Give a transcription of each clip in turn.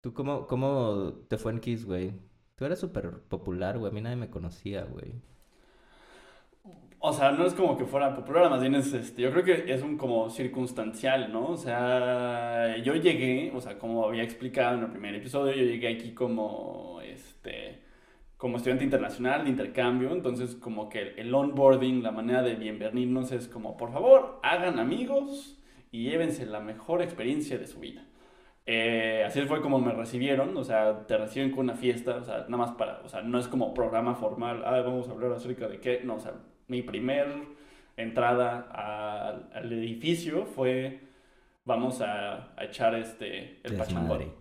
¿Tú cómo, cómo te fue en Kiss, güey? Tú eras súper popular, güey. A mí nadie me conocía, güey. O sea, no es como que fuera popular, más bien es, este, yo creo que es un como circunstancial, ¿no? O sea, yo llegué, o sea, como había explicado en el primer episodio, yo llegué aquí como, este, como estudiante internacional de intercambio, entonces como que el onboarding, la manera de bienvenirnos es como, por favor, hagan amigos y llévense la mejor experiencia de su vida. Eh, así fue como me recibieron, o sea, te reciben con una fiesta, o sea, nada más para, o sea, no es como programa formal, ah, vamos a hablar acerca de qué, no, o sea, mi primer entrada al, edificio fue, vamos a, echar este, el pachangón.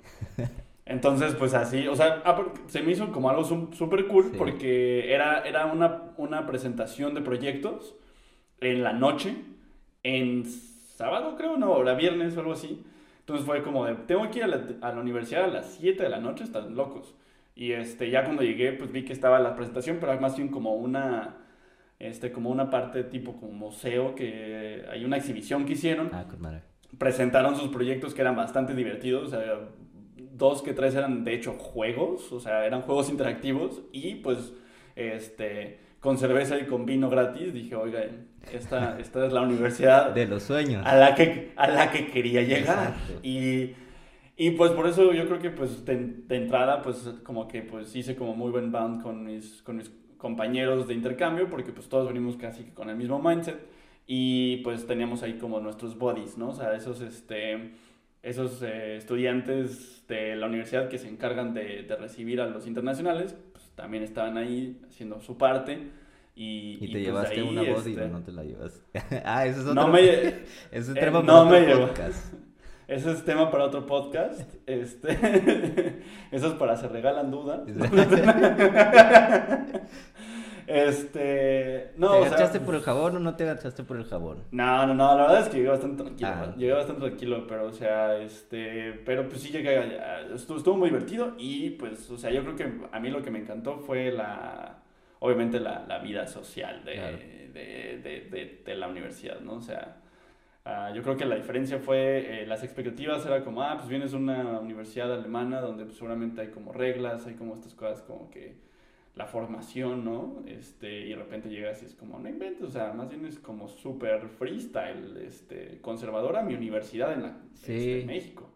Entonces, pues así, o sea, ah, se me hizo como algo súper cool porque era, era una, una presentación de proyectos en la noche, en sábado creo, no, o era viernes o algo así. Entonces fue como de, tengo que ir a la, a la universidad a las 7 de la noche, están locos. Y este, ya cuando llegué, pues vi que estaba la presentación, pero más bien como una, este, como una parte tipo como museo, que hay una exhibición que hicieron. Ah. Presentaron sus proyectos que eran bastante divertidos, o sea, dos que tres eran de hecho juegos, o sea, eran juegos interactivos y pues, este con cerveza y con vino gratis, dije, oiga, esta, esta es la universidad... De los sueños. A la que, a la que quería llegar. Y, y, pues por eso yo creo que pues de, entrada pues como que pues hice como muy buen band con mis, con mis compañeros de intercambio, porque pues todos venimos casi con el mismo mindset. Y pues teníamos ahí como nuestros bodies, ¿no? O sea, esos, este, esos eh, estudiantes de la universidad que se encargan de, de recibir a los internacionales, también estaban ahí haciendo su parte. Y, ¿Y te pues llevaste una body este no te la llevas? ah, eso es otro. No me... Ese es eh, tema para otro podcast. Ese es tema para otro podcast. Este... Eso es para se regalan dudas. Este, no, ¿Te agachaste por el jabón o no te agachaste por el jabón? No, no, no, la verdad es que llegué bastante tranquilo. Ah. Llegué bastante tranquilo, pero, o sea, este, pero pues sí llegué, estuvo, estuvo muy divertido y pues, o sea, yo creo que a mí lo que me encantó fue la, obviamente la, la vida social de, de, de, de, la universidad, ¿no? O sea, uh, yo creo que la diferencia fue, eh, las expectativas era como, ah, pues vienes a una universidad alemana donde pues, seguramente hay como reglas, hay como estas cosas como que la formación, ¿no? Este, y de repente llegas y es como, no inventes, o sea, más bien es como súper freestyle, este, conservadora mi universidad en, la, este, México.